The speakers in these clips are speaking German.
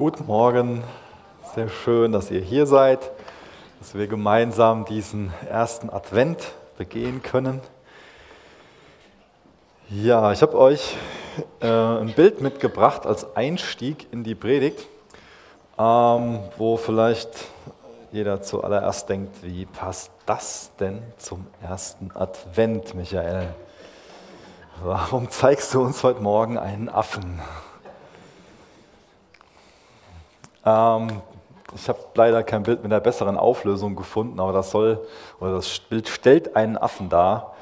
Guten Morgen, sehr schön, dass ihr hier seid, dass wir gemeinsam diesen ersten Advent begehen können. Ja, ich habe euch äh, ein Bild mitgebracht als Einstieg in die Predigt, ähm, wo vielleicht jeder zuallererst denkt, wie passt das denn zum ersten Advent, Michael? Warum zeigst du uns heute Morgen einen Affen? Ähm, ich habe leider kein Bild mit einer besseren Auflösung gefunden, aber das soll, oder das Bild stellt einen Affen dar,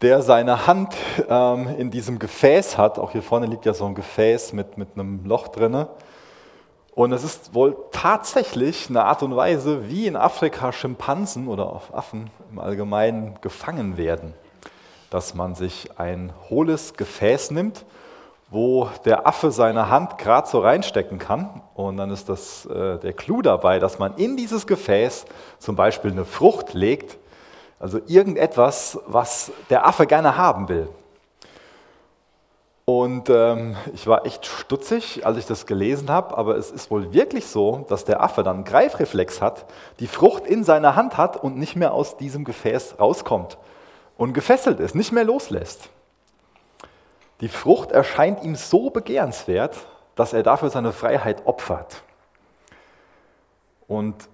der seine Hand ähm, in diesem Gefäß hat. Auch hier vorne liegt ja so ein Gefäß mit, mit einem Loch drinne. Und es ist wohl tatsächlich eine Art und Weise, wie in Afrika Schimpansen oder auch Affen im Allgemeinen gefangen werden. Dass man sich ein hohles Gefäß nimmt wo der Affe seine Hand gerade so reinstecken kann. Und dann ist das äh, der Clou dabei, dass man in dieses Gefäß zum Beispiel eine Frucht legt, also irgendetwas, was der Affe gerne haben will. Und ähm, ich war echt stutzig, als ich das gelesen habe, aber es ist wohl wirklich so, dass der Affe dann einen Greifreflex hat, die Frucht in seiner Hand hat und nicht mehr aus diesem Gefäß rauskommt und gefesselt ist, nicht mehr loslässt. Die Frucht erscheint ihm so begehrenswert, dass er dafür seine Freiheit opfert. Und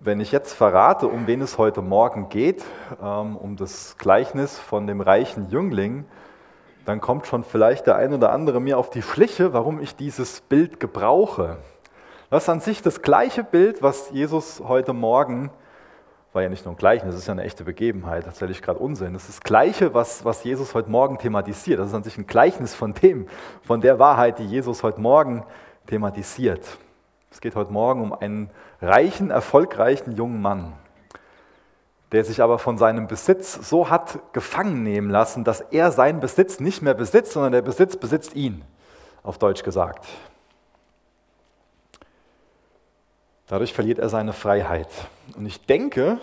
wenn ich jetzt verrate, um wen es heute Morgen geht, ähm, um das Gleichnis von dem reichen Jüngling, dann kommt schon vielleicht der ein oder andere mir auf die Schliche, warum ich dieses Bild gebrauche. Das ist an sich das gleiche Bild, was Jesus heute Morgen war ja nicht nur ein Gleichnis, das ist ja eine echte Begebenheit, das erzähle ich gerade Unsinn. Das ist das Gleiche, was, was Jesus heute Morgen thematisiert. Das ist an sich ein Gleichnis von dem, von der Wahrheit, die Jesus heute Morgen thematisiert. Es geht heute Morgen um einen reichen, erfolgreichen jungen Mann, der sich aber von seinem Besitz so hat gefangen nehmen lassen, dass er seinen Besitz nicht mehr besitzt, sondern der Besitz besitzt ihn, auf Deutsch gesagt. Dadurch verliert er seine Freiheit. Und ich denke,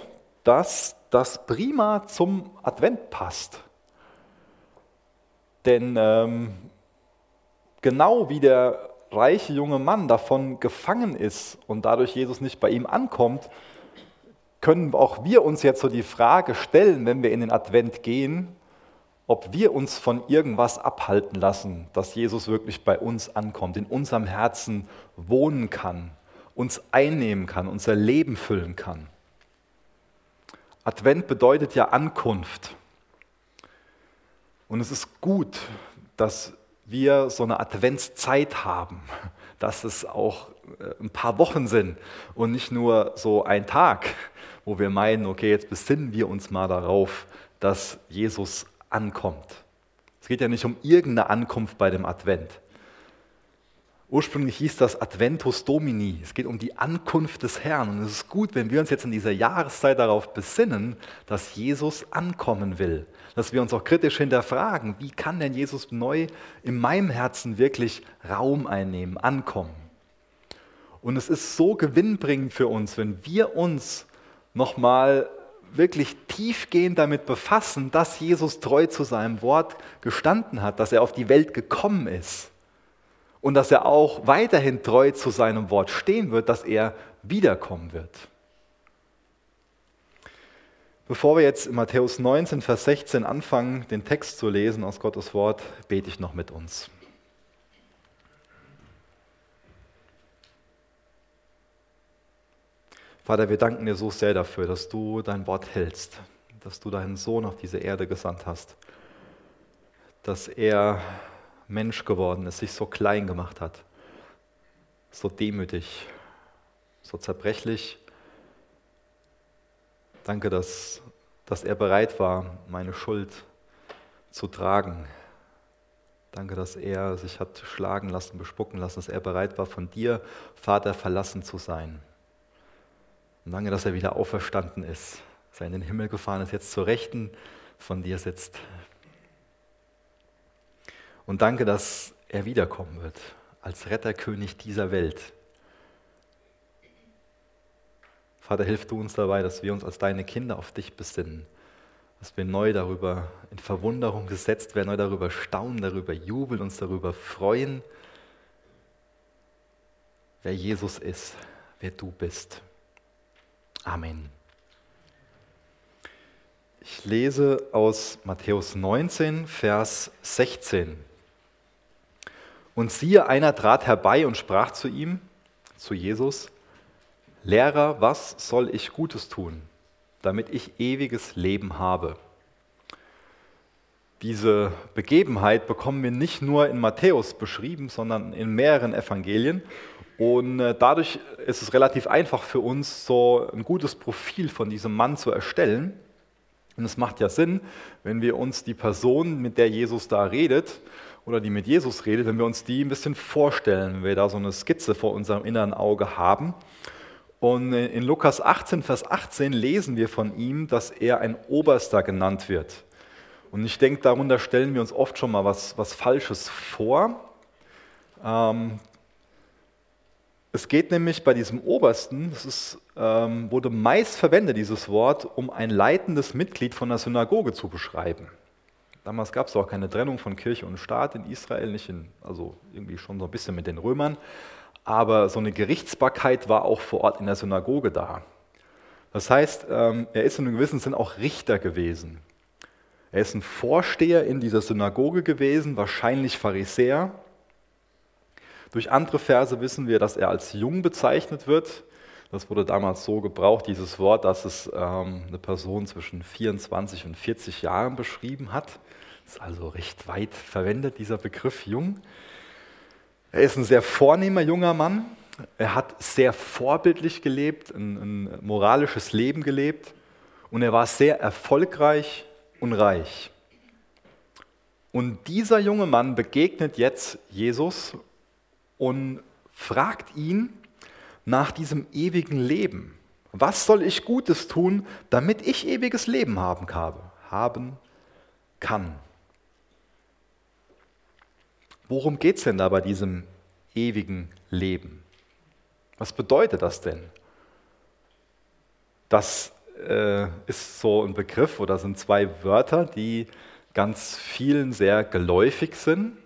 dass das prima zum Advent passt. Denn ähm, genau wie der reiche junge Mann davon gefangen ist und dadurch Jesus nicht bei ihm ankommt, können auch wir uns jetzt so die Frage stellen, wenn wir in den Advent gehen, ob wir uns von irgendwas abhalten lassen, dass Jesus wirklich bei uns ankommt, in unserem Herzen wohnen kann, uns einnehmen kann, unser Leben füllen kann. Advent bedeutet ja Ankunft. Und es ist gut, dass wir so eine Adventszeit haben, dass es auch äh, ein paar Wochen sind und nicht nur so ein Tag, wo wir meinen, okay, jetzt besinnen wir uns mal darauf, dass Jesus ankommt. Es geht ja nicht um irgendeine Ankunft bei dem Advent. Ursprünglich hieß das Adventus Domini. Es geht um die Ankunft des Herrn. Und es ist gut, wenn wir uns jetzt in dieser Jahreszeit darauf besinnen, dass Jesus ankommen will. Dass wir uns auch kritisch hinterfragen, wie kann denn Jesus neu in meinem Herzen wirklich Raum einnehmen, ankommen. Und es ist so gewinnbringend für uns, wenn wir uns nochmal wirklich tiefgehend damit befassen, dass Jesus treu zu seinem Wort gestanden hat, dass er auf die Welt gekommen ist und dass er auch weiterhin treu zu seinem Wort stehen wird, dass er wiederkommen wird. Bevor wir jetzt in Matthäus 19, Vers 16 anfangen, den Text zu lesen aus Gottes Wort, bete ich noch mit uns. Vater, wir danken dir so sehr dafür, dass du dein Wort hältst, dass du deinen Sohn auf diese Erde gesandt hast, dass er Mensch geworden ist, sich so klein gemacht hat, so demütig, so zerbrechlich. Danke, dass, dass er bereit war, meine Schuld zu tragen. Danke, dass er sich hat schlagen lassen, bespucken lassen, dass er bereit war, von dir, Vater, verlassen zu sein. Und danke, dass er wieder auferstanden ist, dass in den Himmel gefahren ist, jetzt zur Rechten von dir sitzt. Und danke, dass er wiederkommen wird als Retterkönig dieser Welt. Vater, hilf du uns dabei, dass wir uns als deine Kinder auf dich besinnen, dass wir neu darüber in Verwunderung gesetzt werden, neu darüber staunen, darüber jubeln, uns darüber freuen, wer Jesus ist, wer du bist. Amen. Ich lese aus Matthäus 19, Vers 16. Und siehe, einer trat herbei und sprach zu ihm, zu Jesus, Lehrer, was soll ich Gutes tun, damit ich ewiges Leben habe? Diese Begebenheit bekommen wir nicht nur in Matthäus beschrieben, sondern in mehreren Evangelien. Und äh, dadurch ist es relativ einfach für uns, so ein gutes Profil von diesem Mann zu erstellen. Und es macht ja Sinn, wenn wir uns die Person, mit der Jesus da redet, oder die mit Jesus redet, wenn wir uns die ein bisschen vorstellen, wenn wir da so eine Skizze vor unserem inneren Auge haben. Und in Lukas 18, Vers 18 lesen wir von ihm, dass er ein Oberster genannt wird. Und ich denke, darunter stellen wir uns oft schon mal was, was Falsches vor. Ähm, es geht nämlich bei diesem Obersten, das ist, ähm, wurde meist verwendet, dieses Wort, um ein leitendes Mitglied von der Synagoge zu beschreiben. Damals gab es auch keine Trennung von Kirche und Staat in Israel, nicht in, also irgendwie schon so ein bisschen mit den Römern, aber so eine Gerichtsbarkeit war auch vor Ort in der Synagoge da. Das heißt, ähm, er ist in einem gewissen Sinn auch Richter gewesen. Er ist ein Vorsteher in dieser Synagoge gewesen, wahrscheinlich Pharisäer. Durch andere Verse wissen wir, dass er als jung bezeichnet wird. Das wurde damals so gebraucht, dieses Wort, dass es ähm, eine Person zwischen 24 und 40 Jahren beschrieben hat. Ist also recht weit verwendet, dieser Begriff jung. Er ist ein sehr vornehmer junger Mann. Er hat sehr vorbildlich gelebt, ein, ein moralisches Leben gelebt und er war sehr erfolgreich und reich. Und dieser junge Mann begegnet jetzt Jesus und fragt ihn, nach diesem ewigen Leben. Was soll ich Gutes tun, damit ich ewiges Leben haben, haben kann? Worum geht es denn da bei diesem ewigen Leben? Was bedeutet das denn? Das äh, ist so ein Begriff oder sind zwei Wörter, die ganz vielen sehr geläufig sind.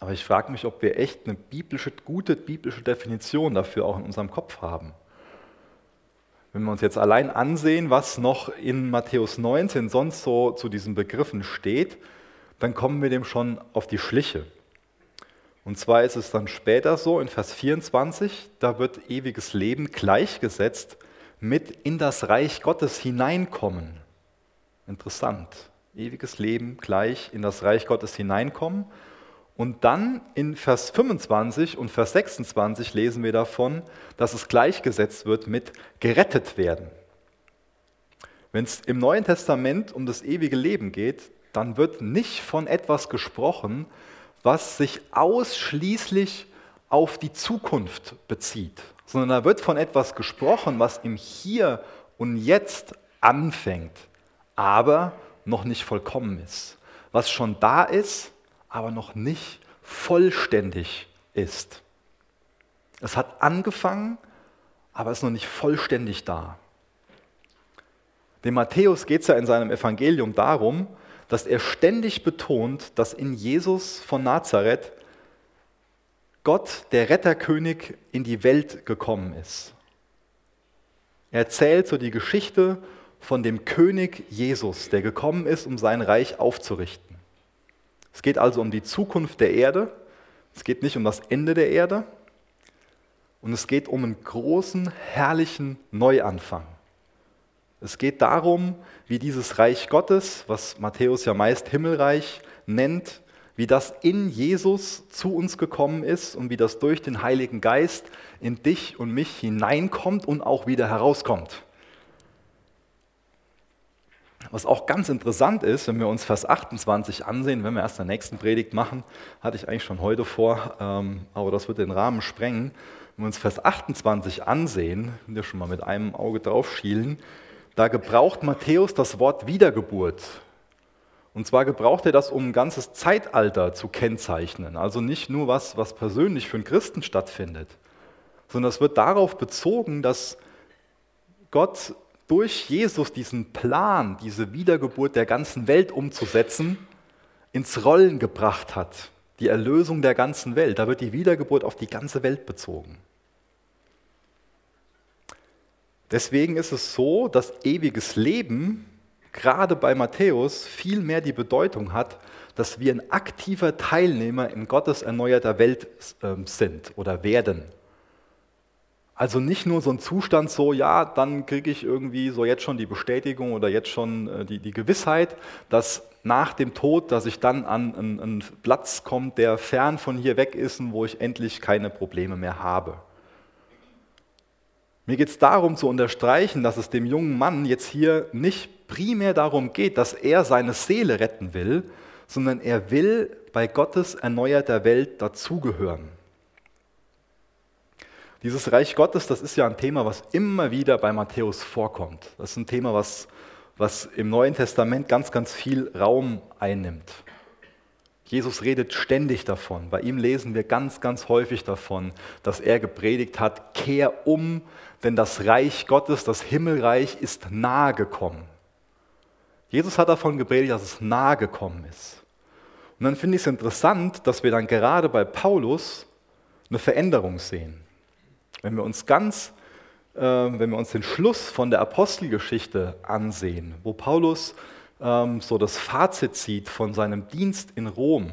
Aber ich frage mich, ob wir echt eine biblische, gute biblische Definition dafür auch in unserem Kopf haben. Wenn wir uns jetzt allein ansehen, was noch in Matthäus 19 sonst so zu diesen Begriffen steht, dann kommen wir dem schon auf die Schliche. Und zwar ist es dann später so, in Vers 24, da wird ewiges Leben gleichgesetzt mit in das Reich Gottes hineinkommen. Interessant. Ewiges Leben gleich in das Reich Gottes hineinkommen. Und dann in Vers 25 und Vers 26 lesen wir davon, dass es gleichgesetzt wird mit gerettet werden. Wenn es im Neuen Testament um das ewige Leben geht, dann wird nicht von etwas gesprochen, was sich ausschließlich auf die Zukunft bezieht, sondern da wird von etwas gesprochen, was im Hier und Jetzt anfängt, aber noch nicht vollkommen ist. Was schon da ist, aber noch nicht vollständig ist. Es hat angefangen, aber ist noch nicht vollständig da. Dem Matthäus geht es ja in seinem Evangelium darum, dass er ständig betont, dass in Jesus von Nazareth Gott, der Retterkönig, in die Welt gekommen ist. Er erzählt so die Geschichte von dem König Jesus, der gekommen ist, um sein Reich aufzurichten. Es geht also um die Zukunft der Erde. Es geht nicht um das Ende der Erde. Und es geht um einen großen, herrlichen Neuanfang. Es geht darum, wie dieses Reich Gottes, was Matthäus ja meist Himmelreich nennt, wie das in Jesus zu uns gekommen ist und wie das durch den Heiligen Geist in dich und mich hineinkommt und auch wieder herauskommt. Was auch ganz interessant ist, wenn wir uns Vers 28 ansehen, wenn wir erst der nächsten Predigt machen, hatte ich eigentlich schon heute vor, ähm, aber das wird den Rahmen sprengen. Wenn wir uns Vers 28 ansehen, wenn wir schon mal mit einem Auge drauf schielen, da gebraucht Matthäus das Wort Wiedergeburt. Und zwar gebraucht er das, um ein ganzes Zeitalter zu kennzeichnen. Also nicht nur was, was persönlich für einen Christen stattfindet, sondern es wird darauf bezogen, dass Gott durch Jesus diesen Plan, diese Wiedergeburt der ganzen Welt umzusetzen, ins Rollen gebracht hat. die Erlösung der ganzen Welt. Da wird die Wiedergeburt auf die ganze Welt bezogen. Deswegen ist es so, dass ewiges Leben gerade bei Matthäus viel mehr die Bedeutung hat, dass wir ein aktiver Teilnehmer in Gottes erneuerter Welt ähm, sind oder werden. Also nicht nur so ein Zustand, so ja, dann kriege ich irgendwie so jetzt schon die Bestätigung oder jetzt schon äh, die, die Gewissheit, dass nach dem Tod, dass ich dann an einen Platz komme, der fern von hier weg ist und wo ich endlich keine Probleme mehr habe. Mir geht es darum zu unterstreichen, dass es dem jungen Mann jetzt hier nicht primär darum geht, dass er seine Seele retten will, sondern er will bei Gottes erneuerter Welt dazugehören. Dieses Reich Gottes, das ist ja ein Thema, was immer wieder bei Matthäus vorkommt. Das ist ein Thema, was, was im Neuen Testament ganz, ganz viel Raum einnimmt. Jesus redet ständig davon. Bei ihm lesen wir ganz, ganz häufig davon, dass er gepredigt hat, kehr um, denn das Reich Gottes, das Himmelreich ist nahe gekommen. Jesus hat davon gepredigt, dass es nahe gekommen ist. Und dann finde ich es interessant, dass wir dann gerade bei Paulus eine Veränderung sehen. Wenn wir uns ganz, äh, wenn wir uns den Schluss von der Apostelgeschichte ansehen, wo Paulus ähm, so das Fazit zieht von seinem Dienst in Rom.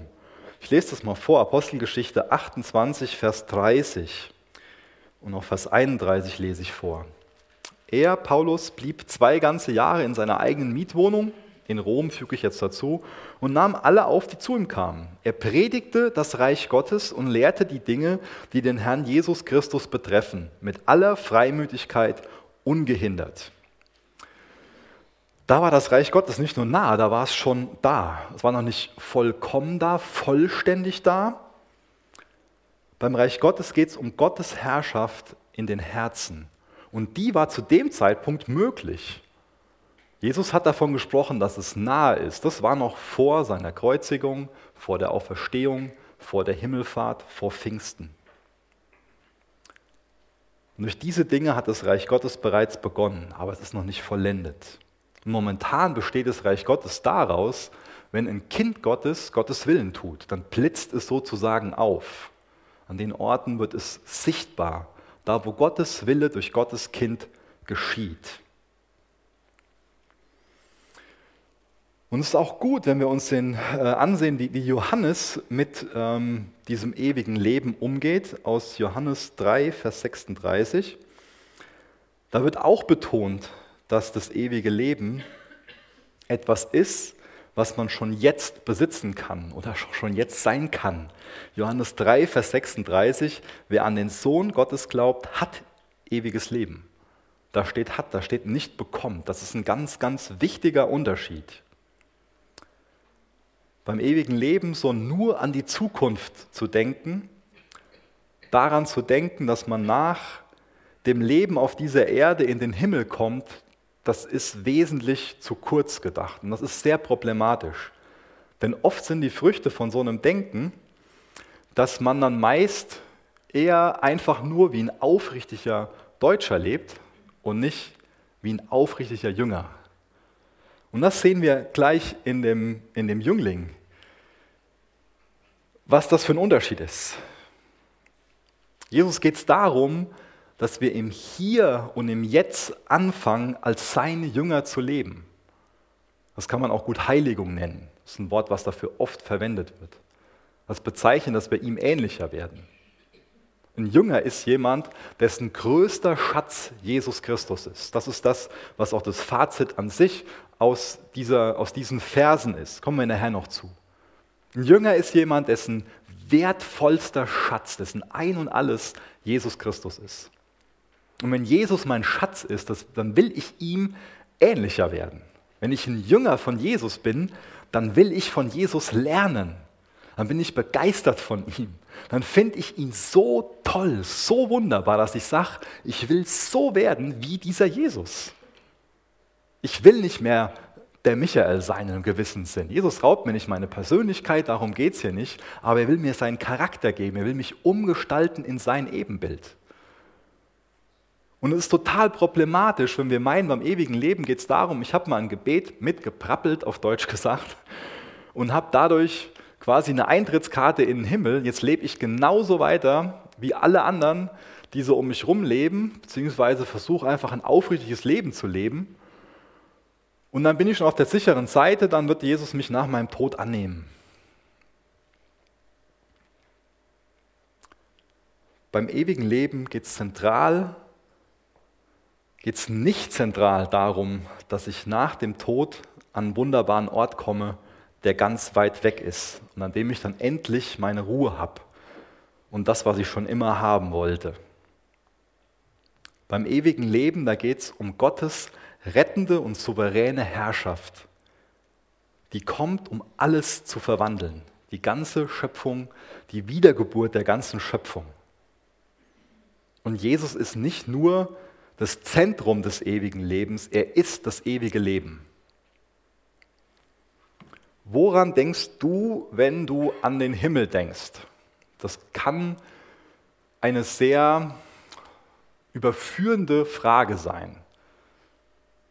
Ich lese das mal vor, Apostelgeschichte 28, Vers 30 und auch Vers 31 lese ich vor. Er, Paulus, blieb zwei ganze Jahre in seiner eigenen Mietwohnung in Rom füge ich jetzt dazu, und nahm alle auf, die zu ihm kamen. Er predigte das Reich Gottes und lehrte die Dinge, die den Herrn Jesus Christus betreffen, mit aller Freimütigkeit ungehindert. Da war das Reich Gottes nicht nur nah, da war es schon da. Es war noch nicht vollkommen da, vollständig da. Beim Reich Gottes geht es um Gottes Herrschaft in den Herzen. Und die war zu dem Zeitpunkt möglich. Jesus hat davon gesprochen, dass es nahe ist. Das war noch vor seiner Kreuzigung, vor der Auferstehung, vor der Himmelfahrt, vor Pfingsten. Und durch diese Dinge hat das Reich Gottes bereits begonnen, aber es ist noch nicht vollendet. momentan besteht das Reich Gottes daraus, wenn ein Kind Gottes Gottes Willen tut, dann blitzt es sozusagen auf. An den Orten wird es sichtbar, da wo Gottes Wille durch Gottes Kind geschieht. Und es ist auch gut, wenn wir uns den, äh, ansehen, wie, wie, Johannes mit ähm, diesem ewigen Leben umgeht, aus Johannes 3, Vers 36. Da wird auch betont, dass das ewige Leben etwas ist, was man schon jetzt besitzen kann oder schon jetzt sein kann. Johannes 3, Vers 36, wer an den Sohn Gottes glaubt, hat ewiges Leben. Da steht hat, da steht nicht bekommt. Das ist ein ganz, ganz wichtiger Unterschied beim ewigen Leben so nur an die Zukunft zu denken, daran zu denken, dass man nach dem Leben auf dieser Erde in den Himmel kommt, das ist wesentlich zu kurz gedacht und das ist sehr problematisch. Denn oft sind die Früchte von so einem Denken, dass man dann meist eher einfach nur wie ein aufrichtiger Deutscher lebt und nicht wie ein aufrichtiger Jünger. Und das sehen wir gleich in dem, in dem Jüngling, was das für ein Unterschied ist. Jesus geht es darum, dass wir im Hier und im Jetzt anfangen, als seine Jünger zu leben. Das kann man auch gut Heiligung nennen. Das ist ein Wort, was dafür oft verwendet wird. Das bezeichnet, dass wir ihm ähnlicher werden. Ein Jünger ist jemand, dessen größter Schatz Jesus Christus ist. Das ist das, was auch das Fazit an sich aus, dieser, aus diesen Versen ist. Kommen wir nachher noch zu. Ein Jünger ist jemand, dessen wertvollster Schatz, dessen Ein und alles Jesus Christus ist. Und wenn Jesus mein Schatz ist, das, dann will ich ihm ähnlicher werden. Wenn ich ein Jünger von Jesus bin, dann will ich von Jesus lernen. Dann bin ich begeistert von ihm. Dann finde ich ihn so toll, so wunderbar, dass ich sage, ich will so werden wie dieser Jesus. Ich will nicht mehr der Michael sein in einem gewissen Sinn. Jesus raubt mir nicht meine Persönlichkeit, darum geht es hier nicht, aber er will mir seinen Charakter geben, er will mich umgestalten in sein Ebenbild. Und es ist total problematisch, wenn wir meinen, beim ewigen Leben geht es darum, ich habe mal ein Gebet mitgeprappelt, auf Deutsch gesagt, und habe dadurch quasi eine Eintrittskarte in den Himmel. Jetzt lebe ich genauso weiter wie alle anderen, die so um mich herum leben, beziehungsweise versuche einfach ein aufrichtiges Leben zu leben. Und dann bin ich schon auf der sicheren Seite, dann wird Jesus mich nach meinem Tod annehmen. Beim ewigen Leben geht es zentral, geht es nicht zentral darum, dass ich nach dem Tod an einen wunderbaren Ort komme, der ganz weit weg ist und an dem ich dann endlich meine Ruhe habe und das, was ich schon immer haben wollte. Beim ewigen Leben, da geht es um Gottes rettende und souveräne Herrschaft. Die kommt, um alles zu verwandeln. Die ganze Schöpfung, die Wiedergeburt der ganzen Schöpfung. Und Jesus ist nicht nur das Zentrum des ewigen Lebens, er ist das ewige Leben. Woran denkst du, wenn du an den Himmel denkst? Das kann eine sehr überführende Frage sein.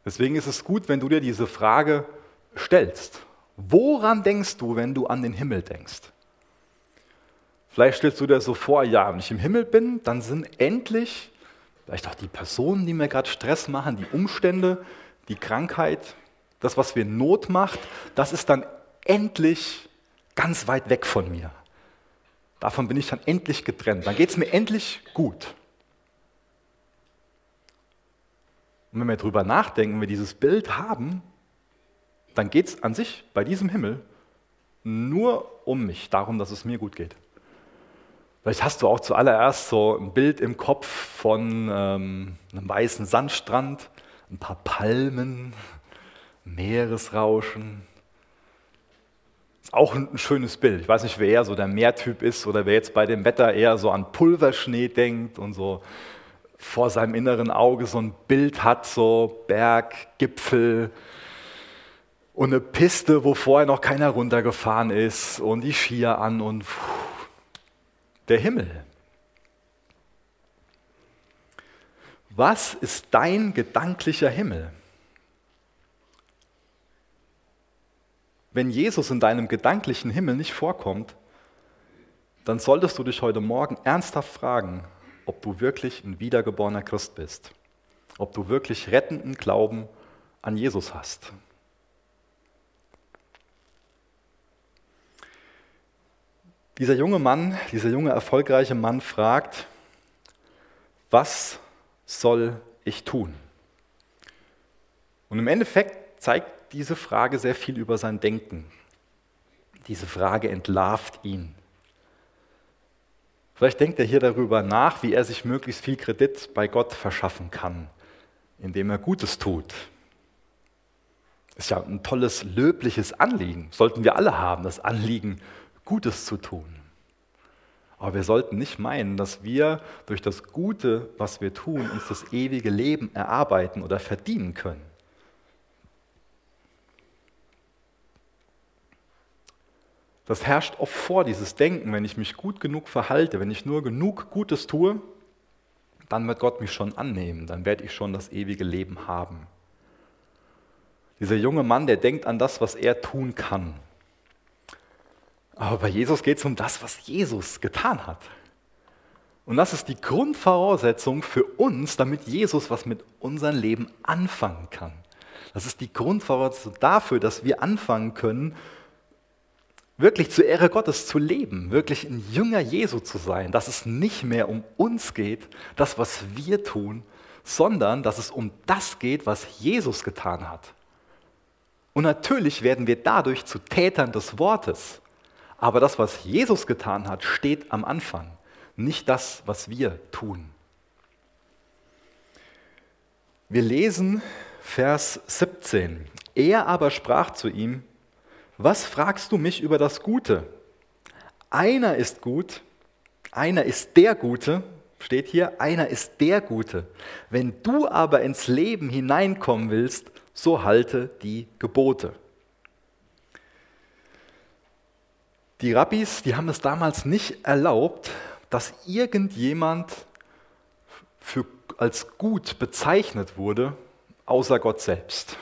Deswegen ist es gut, wenn du dir diese Frage stellst. Woran denkst du, wenn du an den Himmel denkst? Vielleicht stellst du dir so vor, ja, wenn ich im Himmel bin, dann sind endlich vielleicht auch die Personen, die mir gerade Stress machen, die Umstände, die Krankheit, das, was mir Not macht, das ist dann endlich ganz weit weg von mir. Davon bin ich dann endlich getrennt. Dann geht es mir endlich gut. Und wenn wir darüber nachdenken, wenn wir dieses Bild haben, dann geht es an sich bei diesem Himmel nur um mich, darum, dass es mir gut geht. Vielleicht hast du auch zuallererst so ein Bild im Kopf von ähm, einem weißen Sandstrand, ein paar Palmen, Meeresrauschen. Ist auch ein, schönes Bild. Ich weiß nicht, wer eher so der Meertyp ist oder wer jetzt bei dem Wetter eher so an Pulverschnee denkt und so vor seinem inneren Auge so ein Bild hat, so Berg, Gipfel und eine Piste, wo vorher noch keiner runtergefahren ist und die Skier an und pfuh, der Himmel. Was ist dein gedanklicher Himmel? Wenn Jesus in deinem gedanklichen Himmel nicht vorkommt, dann solltest du dich heute Morgen ernsthaft fragen, ob du wirklich ein wiedergeborener Christ bist, ob du wirklich rettenden Glauben an Jesus hast. Dieser junge Mann, dieser junge erfolgreiche Mann fragt, was soll ich tun? Und im Endeffekt zeigt diese Frage sehr viel über sein Denken. Diese Frage entlarvt ihn. Vielleicht denkt er hier darüber nach, wie er sich möglichst viel Kredit bei Gott verschaffen kann, indem er Gutes tut. Ist ja ein tolles, löbliches Anliegen. Sollten wir alle haben, das Anliegen, Gutes zu tun. Aber wir sollten nicht meinen, dass wir durch das Gute, was wir tun, uns das ewige Leben erarbeiten oder verdienen können. Das herrscht oft vor, dieses Denken, wenn ich mich gut genug verhalte, wenn ich nur genug Gutes tue, dann wird Gott mich schon annehmen, dann werde ich schon das ewige Leben haben. Dieser junge Mann, der denkt an das, was er tun kann. Aber bei Jesus geht es um das, was Jesus getan hat. Und das ist die Grundvoraussetzung für uns, damit Jesus was mit unserem Leben anfangen kann. Das ist die Grundvoraussetzung dafür, dass wir anfangen können, wirklich zur Ehre Gottes zu leben, wirklich ein Jünger Jesu zu sein, dass es nicht mehr um uns geht, das, was wir tun, sondern dass es um das geht, was Jesus getan hat. Und natürlich werden wir dadurch zu Tätern des Wortes. Aber das, was Jesus getan hat, steht am Anfang, nicht das, was wir tun. Wir lesen Vers 17. Er aber sprach zu ihm, was fragst du mich über das Gute? Einer ist gut, einer ist der Gute, steht hier, einer ist der Gute. Wenn du aber ins Leben hineinkommen willst, so halte die Gebote. Die Rabbis, die haben es damals nicht erlaubt, dass irgendjemand für, als gut bezeichnet wurde, außer Gott selbst.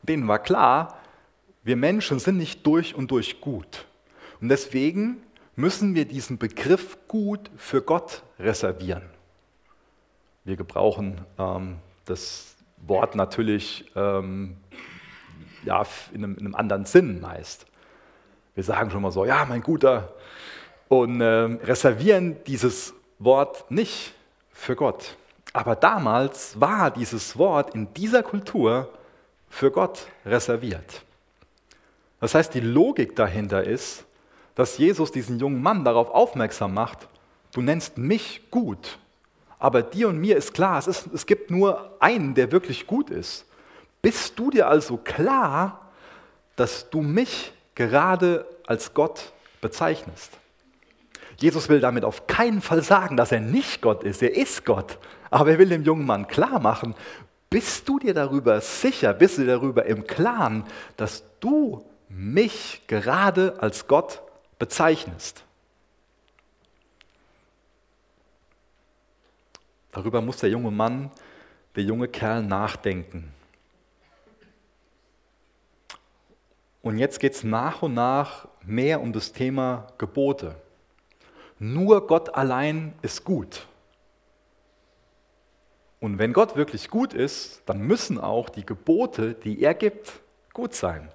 Denen war klar, wir Menschen sind nicht durch und durch gut. Und deswegen müssen wir diesen Begriff gut für Gott reservieren. Wir gebrauchen ähm, das Wort natürlich ähm, ja, in, einem, in einem anderen Sinn meist. Wir sagen schon mal so, ja, mein Guter, und äh, reservieren dieses Wort nicht für Gott. Aber damals war dieses Wort in dieser Kultur für Gott reserviert. Das heißt, die Logik dahinter ist, dass Jesus diesen jungen Mann darauf aufmerksam macht, du nennst mich gut, aber dir und mir ist klar, es, ist, es gibt nur einen, der wirklich gut ist. Bist du dir also klar, dass du mich gerade als Gott bezeichnest? Jesus will damit auf keinen Fall sagen, dass er nicht Gott ist. Er ist Gott. Aber er will dem jungen Mann klar machen, bist du dir darüber sicher, bist du darüber im Klaren, dass du mich gerade als Gott bezeichnest? Darüber muss der junge Mann, der junge Kerl nachdenken. Und jetzt geht es nach und nach mehr um das Thema Gebote. Nur Gott allein ist gut. Und wenn Gott wirklich gut ist, dann müssen auch die Gebote, die er gibt, gut sein.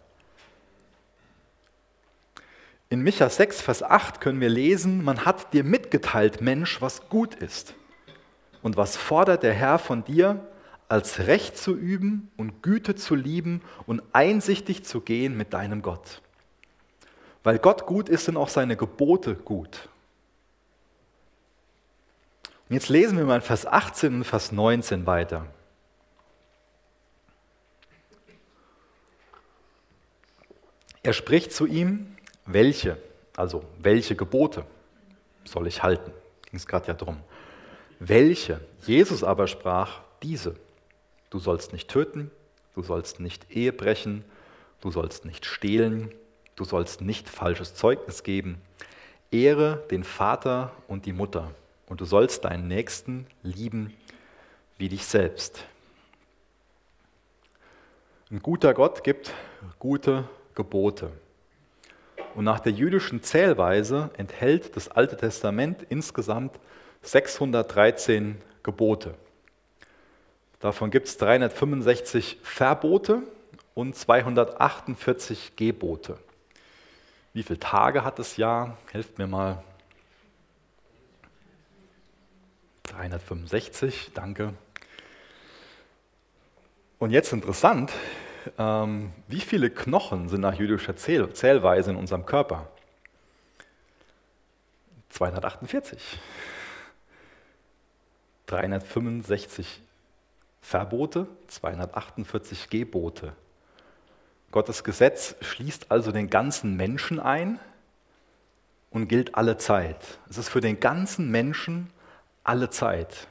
In Micha 6, Vers 8 können wir lesen, man hat dir mitgeteilt, Mensch, was gut ist. Und was fordert der Herr von dir, als Recht zu üben und Güte zu lieben und einsichtig zu gehen mit deinem Gott. Weil Gott gut ist, sind auch seine Gebote gut. Und jetzt lesen wir mal Vers 18 und Vers 19 weiter. Er spricht zu ihm, welche, also welche Gebote soll ich halten? Ging es gerade ja drum. Welche? Jesus aber sprach, diese. Du sollst nicht töten, du sollst nicht Ehe brechen, du sollst nicht stehlen, du sollst nicht falsches Zeugnis geben. Ehre den Vater und die Mutter und du sollst deinen Nächsten lieben wie dich selbst. Ein guter Gott gibt gute Gebote. Und nach der jüdischen Zählweise enthält das Alte Testament insgesamt 613 Gebote. Davon gibt es 365 Verbote und 248 Gebote. Wie viele Tage hat das Jahr? Helft mir mal. 365, danke. Und jetzt interessant, ähm, wie viele Knochen sind nach jüdischer Zähl Zählweise in unserem Körper? 248. 365 Verbote, 248 Gebote. Gottes Gesetz schließt also den ganzen Menschen ein und gilt alle Zeit. Es ist für den ganzen Menschen alle Zeit.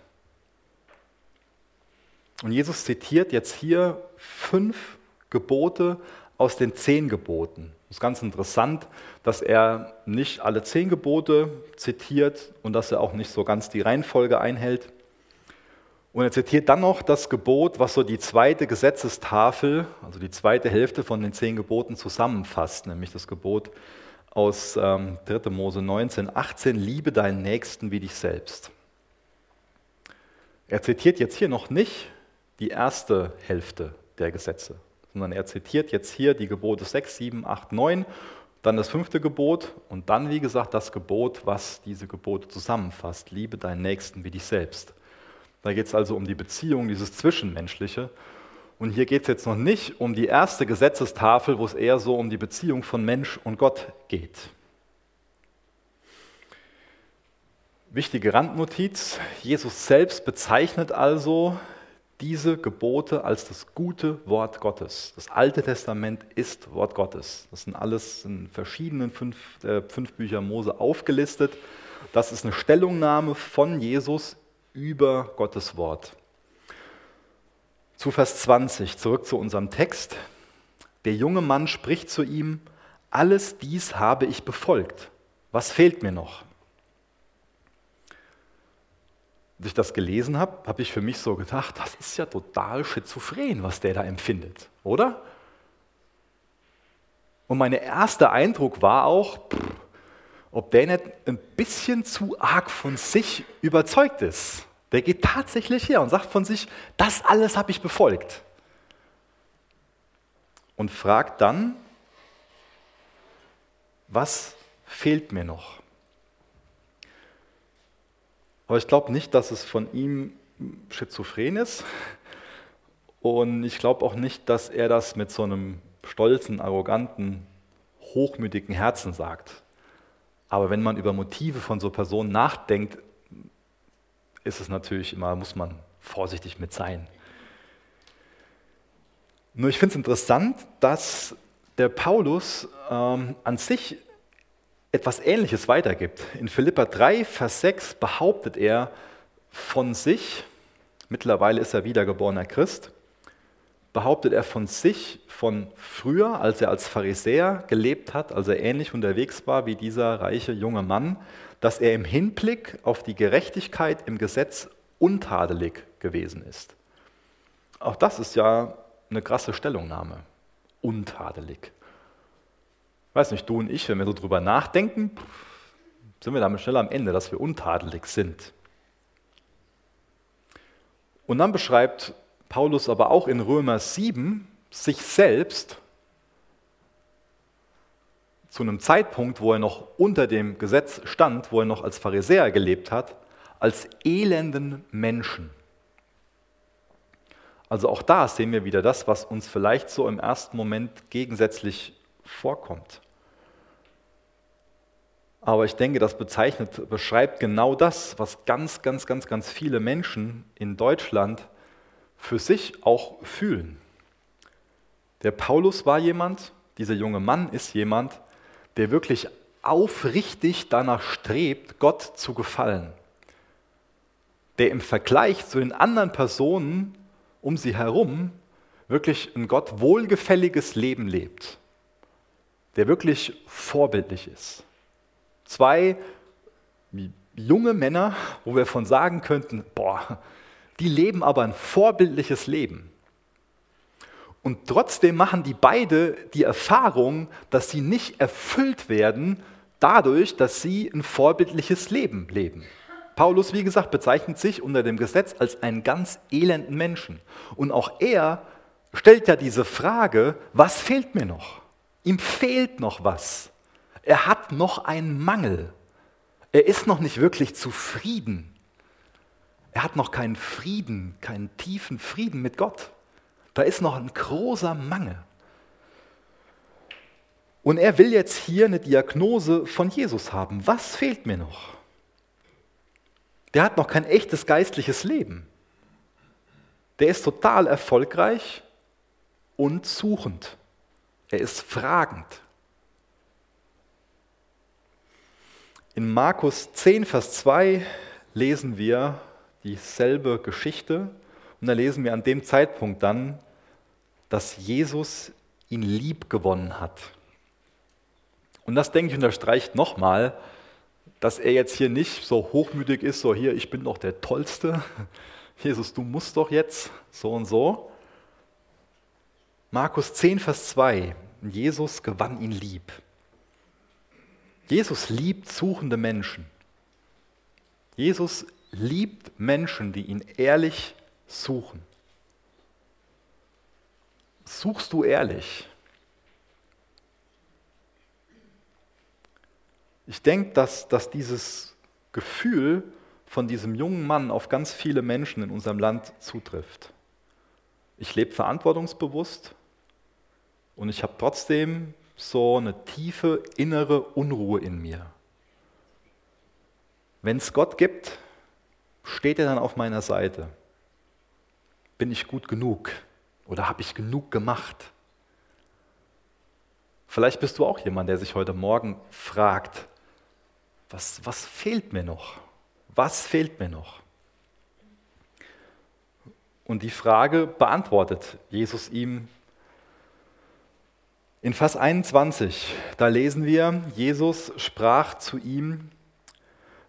Und Jesus zitiert jetzt hier fünf Gebote aus den zehn Geboten. Es ist ganz interessant, dass er nicht alle zehn Gebote zitiert und dass er auch nicht so ganz die Reihenfolge einhält. Und er zitiert dann noch das Gebot, was so die zweite Gesetzestafel, also die zweite Hälfte von den zehn Geboten zusammenfasst, nämlich das Gebot aus ähm, 3. Mose 19, 18, liebe deinen Nächsten wie dich selbst. Er zitiert jetzt hier noch nicht die erste Hälfte der Gesetze, sondern er zitiert jetzt hier die Gebote 6, 7, 8, 9, dann das fünfte Gebot und dann, wie gesagt, das Gebot, was diese Gebote zusammenfasst. Liebe deinen Nächsten wie dich selbst. Da geht es also um die Beziehung, dieses Zwischenmenschliche. Und hier geht es jetzt noch nicht um die erste Gesetzestafel, wo es eher so um die Beziehung von Mensch und Gott geht. Wichtige Randnotiz, Jesus selbst bezeichnet also diese Gebote als das gute Wort Gottes. Das Alte Testament ist Wort Gottes. Das sind alles in verschiedenen fünf, äh, fünf Bücher Mose aufgelistet. Das ist eine Stellungnahme von Jesus über Gottes Wort. Zu Vers 20, zurück zu unserem Text. Der junge Mann spricht zu ihm, alles dies habe ich befolgt. Was fehlt mir noch? Als ich das gelesen habe, habe ich für mich so gedacht, das ist ja total schizophren, was der da empfindet, oder? Und mein erster Eindruck war auch, pff, ob der nicht ein bisschen zu arg von sich überzeugt ist. Der geht tatsächlich her und sagt von sich, das alles habe ich befolgt. Und fragt dann, was fehlt mir noch? Aber ich glaube nicht, dass es von ihm schizophren ist. Und ich glaube auch nicht, dass er das mit so einem stolzen, arroganten, hochmütigen Herzen sagt. Aber wenn man über Motive von so Personen nachdenkt, ist es natürlich immer, muss man vorsichtig mit sein. Nur ich finde es interessant, dass der Paulus ähm, an sich etwas Ähnliches weitergibt. In Philippa 3, Vers 6 behauptet er von sich, mittlerweile ist er wiedergeborener Christ, behauptet er von sich, von früher, als er als Pharisäer gelebt hat, als er ähnlich unterwegs war wie dieser reiche junge Mann, dass er im Hinblick auf die Gerechtigkeit im Gesetz untadelig gewesen ist. Auch das ist ja eine krasse Stellungnahme. Untadelig. Weiß nicht, du und ich, wenn wir so drüber nachdenken, sind wir damit schnell am Ende, dass wir untadelig sind. Und dann beschreibt Paulus aber auch in Römer 7 sich selbst zu einem Zeitpunkt, wo er noch unter dem Gesetz stand, wo er noch als Pharisäer gelebt hat, als elenden Menschen. Also auch da sehen wir wieder das, was uns vielleicht so im ersten Moment gegensätzlich vorkommt. Aber ich denke, das bezeichnet, beschreibt genau das, was ganz, ganz, ganz, ganz viele Menschen in Deutschland für sich auch fühlen. Der Paulus war jemand, dieser junge Mann ist jemand, der wirklich aufrichtig danach strebt, Gott zu gefallen. Der im Vergleich zu den anderen Personen um sie herum wirklich ein Gott wohlgefälliges Leben lebt. Der wirklich vorbildlich ist. Zwei junge Männer, wo wir von sagen könnten, boah, die leben aber ein vorbildliches Leben. Und trotzdem machen die beide die Erfahrung, dass sie nicht erfüllt werden dadurch, dass sie ein vorbildliches Leben leben. Paulus, wie gesagt, bezeichnet sich unter dem Gesetz als einen ganz elenden Menschen. Und auch er stellt ja diese Frage, was fehlt mir noch? Ihm fehlt noch was. Er hat noch einen Mangel. Er ist noch nicht wirklich zufrieden. Er hat noch keinen Frieden, keinen tiefen Frieden mit Gott. Da ist noch ein großer Mangel. Und er will jetzt hier eine Diagnose von Jesus haben. Was fehlt mir noch? Der hat noch kein echtes geistliches Leben. Der ist total erfolgreich und suchend. Er ist fragend. In Markus 10, Vers 2 lesen wir dieselbe Geschichte und da lesen wir an dem Zeitpunkt dann, dass Jesus ihn lieb gewonnen hat. Und das, denke ich, unterstreicht nochmal, dass er jetzt hier nicht so hochmütig ist, so hier, ich bin doch der Tollste. Jesus, du musst doch jetzt so und so. Markus 10, Vers 2. Jesus gewann ihn lieb. Jesus liebt suchende Menschen. Jesus liebt Menschen, die ihn ehrlich suchen. Suchst du ehrlich? Ich denke, dass, dass dieses Gefühl von diesem jungen Mann auf ganz viele Menschen in unserem Land zutrifft. Ich lebe verantwortungsbewusst und ich habe trotzdem so eine tiefe innere Unruhe in mir. Wenn es Gott gibt, steht er dann auf meiner Seite? Bin ich gut genug oder habe ich genug gemacht? Vielleicht bist du auch jemand, der sich heute Morgen fragt, was, was fehlt mir noch? Was fehlt mir noch? Und die Frage beantwortet Jesus ihm in Vers 21. Da lesen wir, Jesus sprach zu ihm,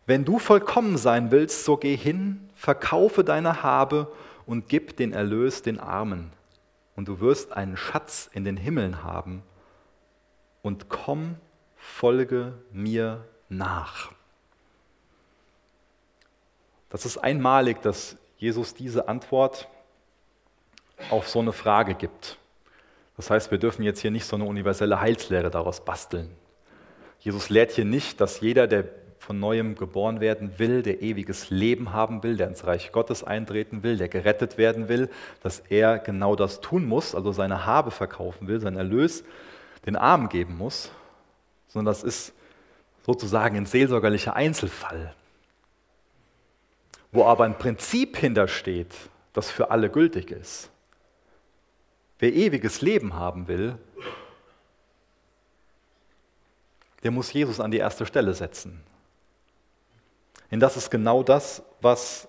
wenn du vollkommen sein willst, so geh hin, verkaufe deine Habe und gib den Erlös den Armen. Und du wirst einen Schatz in den Himmeln haben. Und komm, folge mir nach. Das ist einmalig, dass Jesus diese Antwort auf so eine Frage gibt. Das heißt, wir dürfen jetzt hier nicht so eine universelle Heilslehre daraus basteln. Jesus lehrt hier nicht, dass jeder, der von neuem geboren werden will, der ewiges Leben haben will, der ins Reich Gottes eintreten will, der gerettet werden will, dass er genau das tun muss, also seine Habe verkaufen will, seinen Erlös den Armen geben muss, sondern das ist sozusagen ein seelsorgerlicher Einzelfall, wo aber ein Prinzip hintersteht, das für alle gültig ist. Wer ewiges Leben haben will, der muss Jesus an die erste Stelle setzen. Denn das ist genau das, was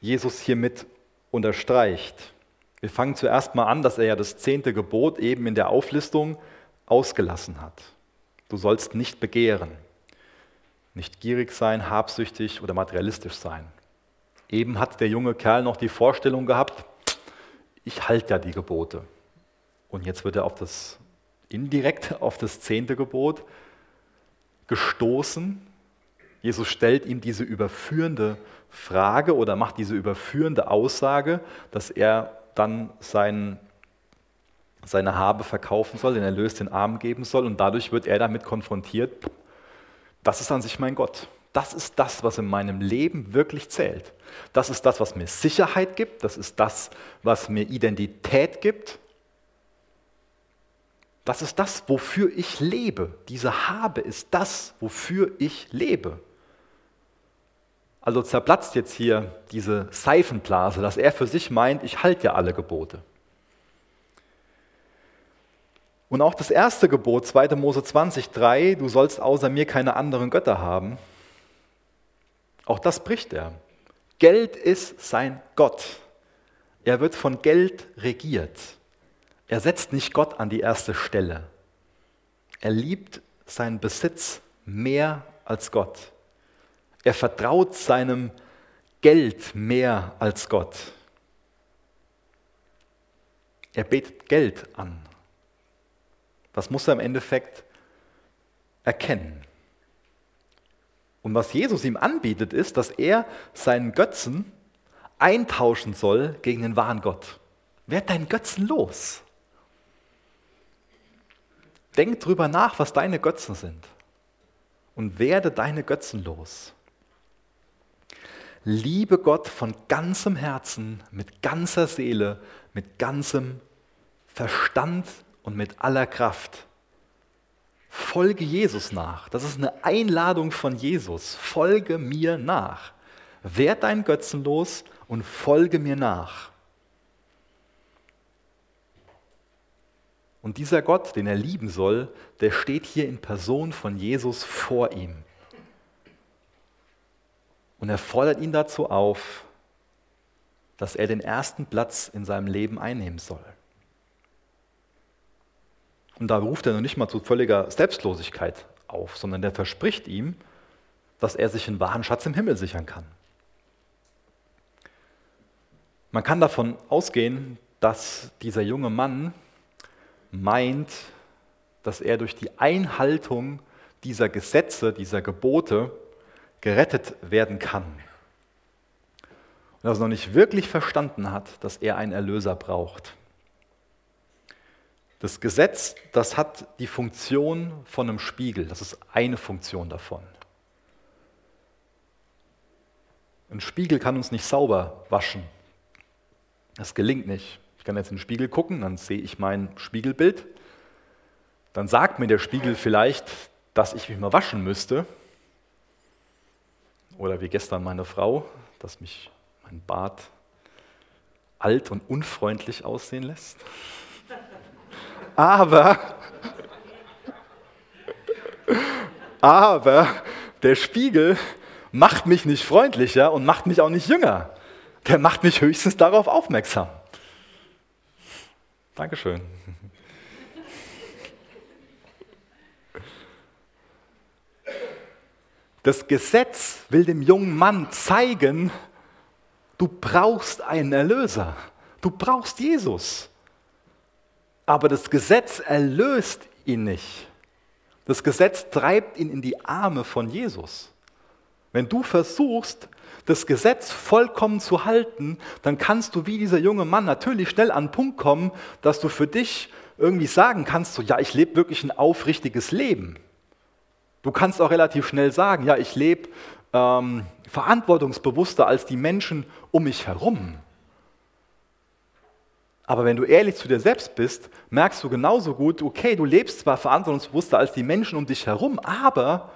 Jesus hiermit unterstreicht. Wir fangen zuerst mal an, dass er ja das zehnte Gebot eben in der Auflistung ausgelassen hat. Du sollst nicht begehren, nicht gierig sein, habsüchtig oder materialistisch sein. Eben hat der junge Kerl noch die Vorstellung gehabt, ich halte ja die Gebote. Und jetzt wird er auf das indirekt auf das zehnte Gebot gestoßen. Jesus stellt ihm diese überführende Frage oder macht diese überführende Aussage, dass er dann sein, seine Habe verkaufen soll, den Erlös den Armen geben soll und dadurch wird er damit konfrontiert, das ist an sich mein Gott. Das ist das, was in meinem Leben wirklich zählt. Das ist das, was mir Sicherheit gibt. Das ist das, was mir Identität gibt. Das ist das, wofür ich lebe. Diese Habe ist das, wofür ich lebe. Also zerplatzt jetzt hier diese Seifenblase, dass er für sich meint, ich halte ja alle Gebote. Und auch das erste Gebot, 2. Mose 20, 3, du sollst außer mir keine anderen Götter haben, auch das bricht er. Geld ist sein Gott. Er wird von Geld regiert. Er setzt nicht Gott an die erste Stelle. Er liebt seinen Besitz mehr als Gott. Er vertraut seinem Geld mehr als Gott. Er betet Geld an. Das muss er im Endeffekt erkennen. Und was Jesus ihm anbietet, ist, dass er seinen Götzen eintauschen soll gegen den wahren Gott. Werd deinen Götzen los. Denk drüber nach, was deine Götzen sind. Und werde deine Götzen los. Liebe Gott von ganzem Herzen, mit ganzer Seele, mit ganzem Verstand und mit aller Kraft. Folge Jesus nach. Das ist eine Einladung von Jesus. Folge mir nach. Werd dein Götzen los und folge mir nach. Und dieser Gott, den er lieben soll, der steht hier in Person von Jesus vor ihm. Und er fordert ihn dazu auf, dass er den ersten Platz in seinem Leben einnehmen soll. Und da ruft er noch nicht mal zu völliger Selbstlosigkeit auf, sondern der verspricht ihm, dass er sich einen wahren Schatz im Himmel sichern kann. Man kann davon ausgehen, dass dieser junge Mann meint, dass er durch die Einhaltung dieser Gesetze, dieser Gebote gerettet werden kann. Und dass er noch nicht wirklich verstanden hat, dass er einen Erlöser braucht. Das Gesetz, das hat die Funktion von einem Spiegel. Das ist eine Funktion davon. Ein Spiegel kann uns nicht sauber waschen. Das gelingt nicht kann jetzt in den Spiegel gucken, dann sehe ich mein Spiegelbild. Dann sagt mir der Spiegel vielleicht, dass ich mich mal waschen müsste. Oder wie gestern meine Frau, dass mich mein Bart alt und unfreundlich aussehen lässt. Aber, aber der Spiegel macht mich nicht freundlicher und macht mich auch nicht jünger. Der macht mich höchstens darauf aufmerksam. Dankeschön. Das Gesetz will dem jungen Mann zeigen, du brauchst einen Erlöser. Du brauchst Jesus. Aber das Gesetz erlöst ihn nicht. Das Gesetz treibt ihn in die Arme von Jesus. Wenn du versuchst, das Gesetz vollkommen zu halten, dann kannst du wie dieser junge Mann natürlich schnell an den Punkt kommen, dass du für dich irgendwie sagen kannst, so, ja, ich lebe wirklich ein aufrichtiges Leben. Du kannst auch relativ schnell sagen, ja, ich lebe ähm, verantwortungsbewusster als die Menschen um mich herum. Aber wenn du ehrlich zu dir selbst bist, merkst du genauso gut, okay, du lebst zwar verantwortungsbewusster als die Menschen um dich herum, aber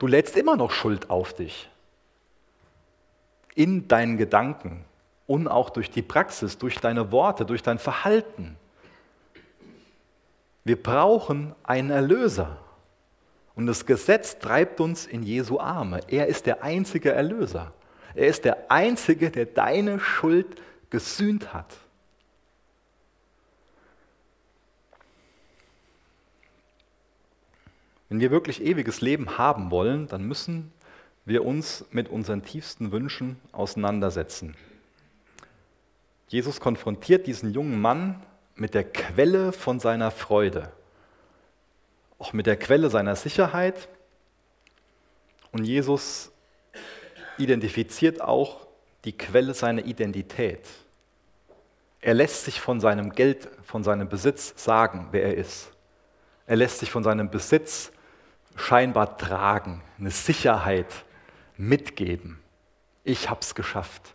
du lädst immer noch Schuld auf dich. In deinen Gedanken und auch durch die Praxis, durch deine Worte, durch dein Verhalten. Wir brauchen einen Erlöser. Und das Gesetz treibt uns in Jesu Arme. Er ist der einzige Erlöser. Er ist der einzige, der deine Schuld gesühnt hat. Wenn wir wirklich ewiges Leben haben wollen, dann müssen wir uns mit unseren tiefsten Wünschen auseinandersetzen. Jesus konfrontiert diesen jungen Mann mit der Quelle von seiner Freude, auch mit der Quelle seiner Sicherheit. Und Jesus identifiziert auch die Quelle seiner Identität. Er lässt sich von seinem Geld, von seinem Besitz sagen, wer er ist. Er lässt sich von seinem Besitz scheinbar tragen, eine Sicherheit mitgeben. Ich habe es geschafft.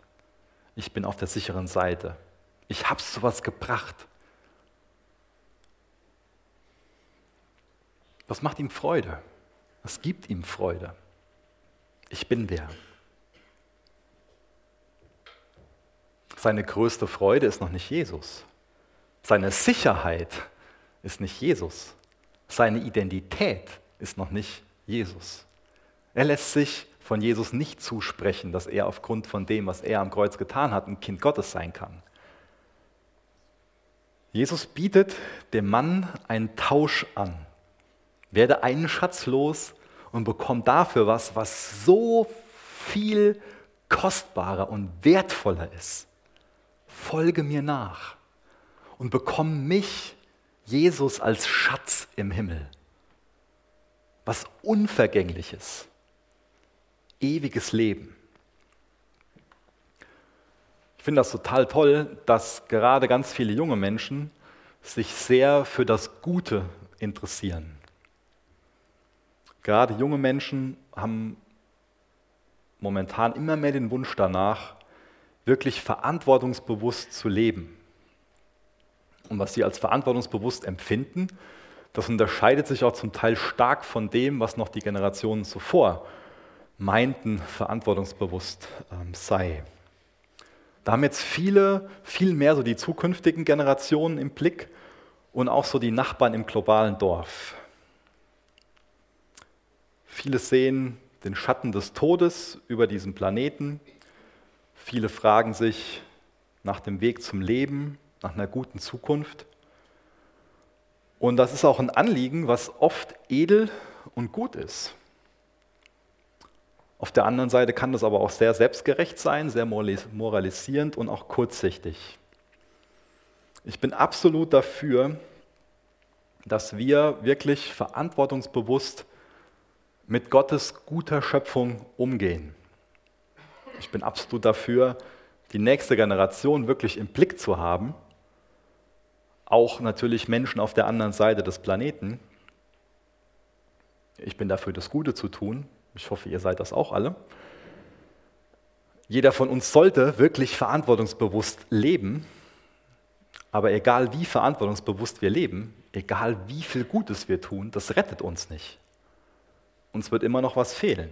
Ich bin auf der sicheren Seite. Ich habe es zu was gebracht. Was macht ihm Freude? Was gibt ihm Freude? Ich bin der. Seine größte Freude ist noch nicht Jesus. Seine Sicherheit ist nicht Jesus. Seine Identität ist noch nicht Jesus. Er lässt sich von Jesus nicht zusprechen, dass er aufgrund von dem, was er am Kreuz getan hat, ein Kind Gottes sein kann. Jesus bietet dem Mann einen Tausch an. Werde einen Schatz los und bekomm dafür was, was so viel kostbarer und wertvoller ist. Folge mir nach und bekomm mich, Jesus, als Schatz im Himmel was Unvergängliches, ewiges Leben. Ich finde das total toll, dass gerade ganz viele junge Menschen sich sehr für das Gute interessieren. Gerade junge Menschen haben momentan immer mehr den Wunsch danach, wirklich verantwortungsbewusst zu leben. Und was sie als verantwortungsbewusst empfinden, das unterscheidet sich auch zum Teil stark von dem, was noch die Generationen zuvor meinten, verantwortungsbewusst ähm, sei. Da haben jetzt viele viel mehr so die zukünftigen Generationen im Blick und auch so die Nachbarn im globalen Dorf. Viele sehen den Schatten des Todes über diesem Planeten. Viele fragen sich nach dem Weg zum Leben, nach einer guten Zukunft. Und das ist auch ein Anliegen, was oft edel und gut ist. Auf der anderen Seite kann das aber auch sehr selbstgerecht sein, sehr moralisierend und auch kurzsichtig. Ich bin absolut dafür, dass wir wirklich verantwortungsbewusst mit Gottes guter Schöpfung umgehen. Ich bin absolut dafür, die nächste Generation wirklich im Blick zu haben auch natürlich Menschen auf der anderen Seite des Planeten. Ich bin dafür, das Gute zu tun. Ich hoffe, ihr seid das auch alle. Jeder von uns sollte wirklich verantwortungsbewusst leben. Aber egal wie verantwortungsbewusst wir leben, egal wie viel Gutes wir tun, das rettet uns nicht. Uns wird immer noch was fehlen.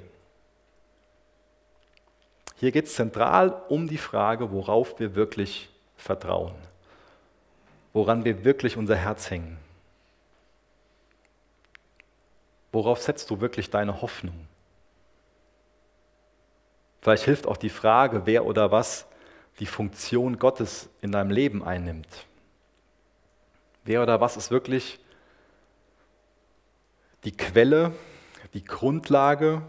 Hier geht es zentral um die Frage, worauf wir wirklich vertrauen woran wir wirklich unser Herz hängen. Worauf setzt du wirklich deine Hoffnung? Vielleicht hilft auch die Frage, wer oder was die Funktion Gottes in deinem Leben einnimmt. Wer oder was ist wirklich die Quelle, die Grundlage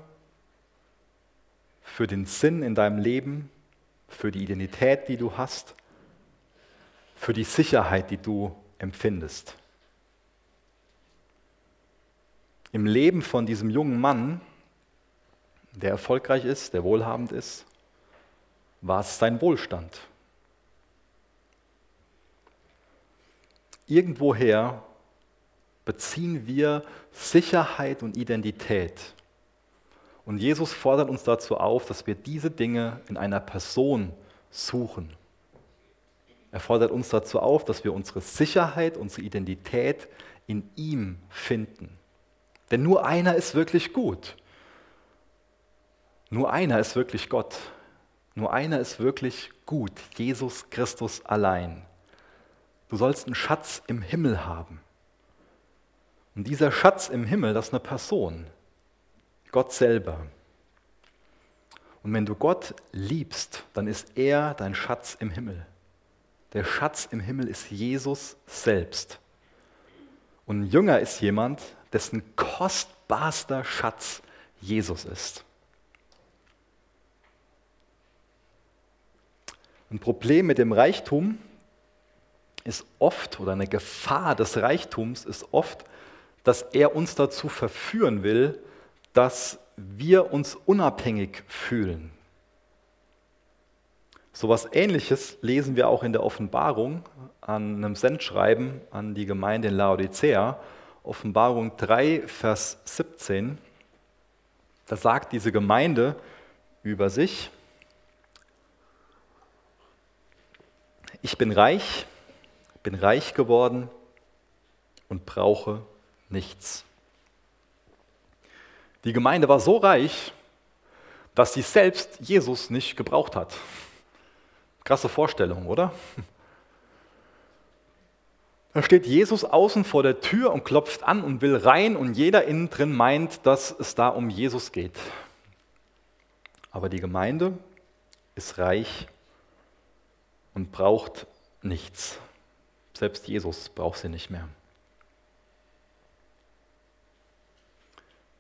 für den Sinn in deinem Leben, für die Identität, die du hast? für die Sicherheit, die du empfindest. Im Leben von diesem jungen Mann, der erfolgreich ist, der wohlhabend ist, war es sein Wohlstand. Irgendwoher beziehen wir Sicherheit und Identität. Und Jesus fordert uns dazu auf, dass wir diese Dinge in einer Person suchen. Er fordert uns dazu auf, dass wir unsere Sicherheit, unsere Identität in ihm finden. Denn nur einer ist wirklich gut. Nur einer ist wirklich Gott. Nur einer ist wirklich gut, Jesus Christus allein. Du sollst einen Schatz im Himmel haben. Und dieser Schatz im Himmel, das ist eine Person, Gott selber. Und wenn du Gott liebst, dann ist er dein Schatz im Himmel. Der Schatz im Himmel ist Jesus selbst. Und ein Jünger ist jemand, dessen kostbarster Schatz Jesus ist. Ein Problem mit dem Reichtum ist oft, oder eine Gefahr des Reichtums ist oft, dass er uns dazu verführen will, dass wir uns unabhängig fühlen. So etwas Ähnliches lesen wir auch in der Offenbarung an einem Sendschreiben an die Gemeinde in Laodicea, Offenbarung 3, Vers 17. Da sagt diese Gemeinde über sich, ich bin reich, bin reich geworden und brauche nichts. Die Gemeinde war so reich, dass sie selbst Jesus nicht gebraucht hat. Krasse Vorstellung, oder? Da steht Jesus außen vor der Tür und klopft an und will rein und jeder innen drin meint, dass es da um Jesus geht. Aber die Gemeinde ist reich und braucht nichts. Selbst Jesus braucht sie nicht mehr.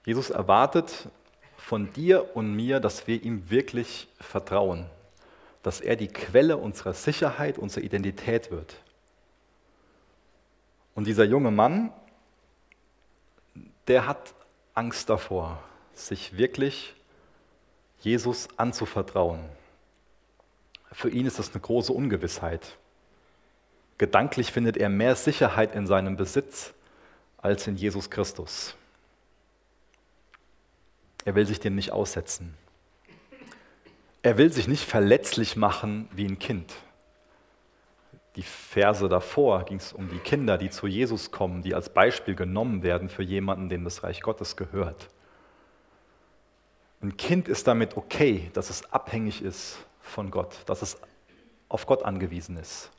Jesus erwartet von dir und mir, dass wir ihm wirklich vertrauen, dass er die Quelle unserer Sicherheit, unserer Identität wird. Und dieser junge Mann, der hat Angst davor, sich wirklich Jesus anzuvertrauen. Für ihn ist das eine große Ungewissheit. Gedanklich findet er mehr Sicherheit in seinem Besitz als in Jesus Christus. Er will sich dem nicht aussetzen. Er will sich nicht verletzlich machen wie ein Kind. Die Verse davor ging es um die Kinder, die zu Jesus kommen, die als Beispiel genommen werden für jemanden, dem das Reich Gottes gehört. Ein Kind ist damit okay, dass es abhängig ist von Gott, dass es auf Gott angewiesen ist.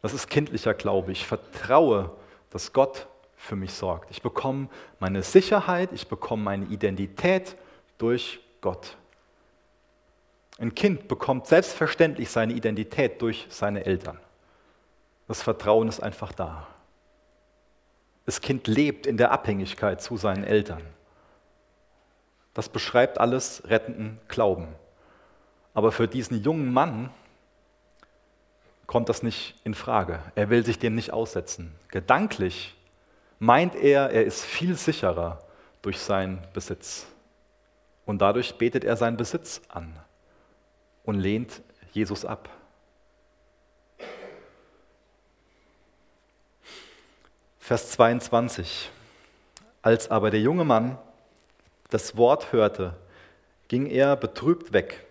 Das ist kindlicher Glaube. Ich vertraue, dass Gott für mich sorgt. Ich bekomme meine Sicherheit, ich bekomme meine Identität durch Gott. Ein Kind bekommt selbstverständlich seine Identität durch seine Eltern. Das Vertrauen ist einfach da. Das Kind lebt in der Abhängigkeit zu seinen Eltern. Das beschreibt alles rettenden Glauben. Aber für diesen jungen Mann kommt das nicht in Frage. Er will sich dem nicht aussetzen. Gedanklich meint er, er ist viel sicherer durch seinen Besitz. Und dadurch betet er seinen Besitz an und lehnt Jesus ab. Vers 22. Als aber der junge Mann das Wort hörte, ging er betrübt weg,